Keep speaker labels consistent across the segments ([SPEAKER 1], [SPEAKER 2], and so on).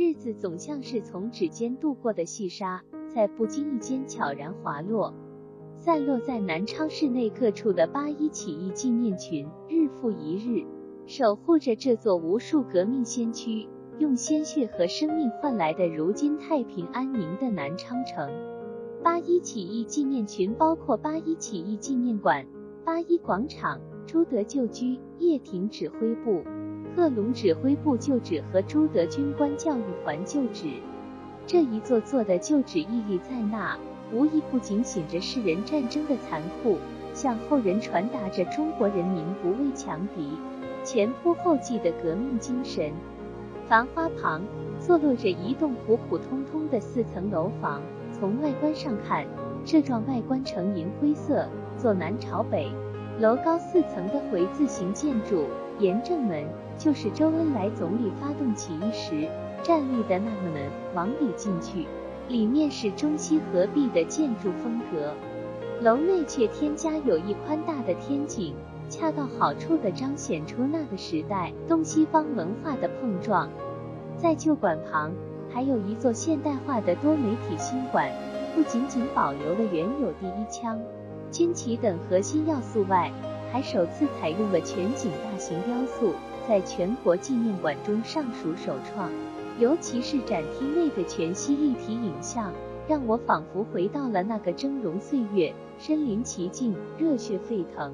[SPEAKER 1] 日子总像是从指尖度过的细沙，在不经意间悄然滑落，散落在南昌市内各处的八一起义纪念群，日复一日，守护着这座无数革命先驱用鲜血和生命换来的如今太平安宁的南昌城。八一起义纪念群包括八一起义纪念馆、八一广场、朱德旧居、叶挺指挥部、贺龙指挥部旧址和朱德军官教育团旧址。这一座座的旧址屹立在那，无一不警醒着世人战争的残酷，向后人传达着中国人民不畏强敌、前仆后继的革命精神。繁花旁坐落着一栋普普通通的四层楼房。从外观上看，这幢外观呈银灰色，坐南朝北，楼高四层的回字形建筑，沿正门就是周恩来总理发动起义时站立的那个门。往里进去，里面是中西合璧的建筑风格，楼内却添加有一宽大的天井，恰到好处地彰显出那个时代东西方文化的碰撞。在旧馆旁。还有一座现代化的多媒体新馆，不仅仅保留了原有第一枪、军旗等核心要素外，还首次采用了全景大型雕塑，在全国纪念馆中尚属首创。尤其是展厅内的全息立体影像，让我仿佛回到了那个峥嵘岁月，身临其境，热血沸腾。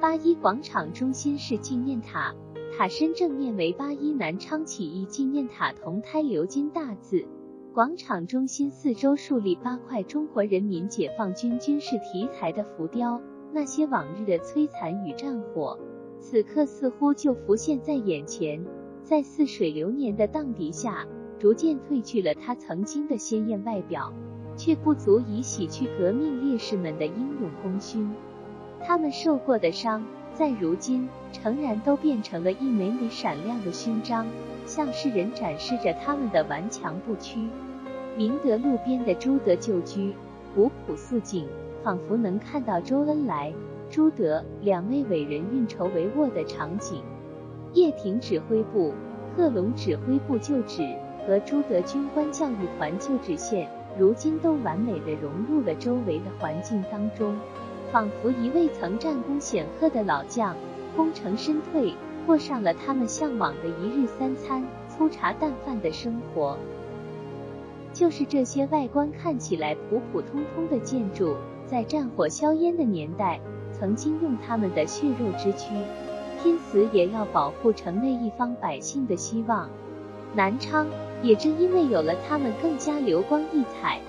[SPEAKER 1] 八一广场中心是纪念塔。塔身正面为八一南昌起义纪念塔铜胎鎏金大字，广场中心四周竖立八块中国人民解放军军事题材的浮雕，那些往日的摧残与战火，此刻似乎就浮现在眼前，在似水流年的荡涤下，逐渐褪去了它曾经的鲜艳外表，却不足以洗去革命烈士们的英勇功勋，他们受过的伤。在如今，诚然都变成了一枚枚闪亮的勋章，向世人展示着他们的顽强不屈。明德路边的朱德旧居，古朴素净，仿佛能看到周恩来、朱德两位伟人运筹帷幄的场景。叶挺指挥部、贺龙指挥部旧址和朱德军官教育团旧址线，如今都完美的融入了周围的环境当中。仿佛一位曾战功显赫的老将，功成身退，过上了他们向往的一日三餐、粗茶淡饭的生活。就是这些外观看起来普普通通的建筑，在战火硝烟的年代，曾经用他们的血肉之躯，拼死也要保护城内一方百姓的希望。南昌也正因为有了他们，更加流光溢彩。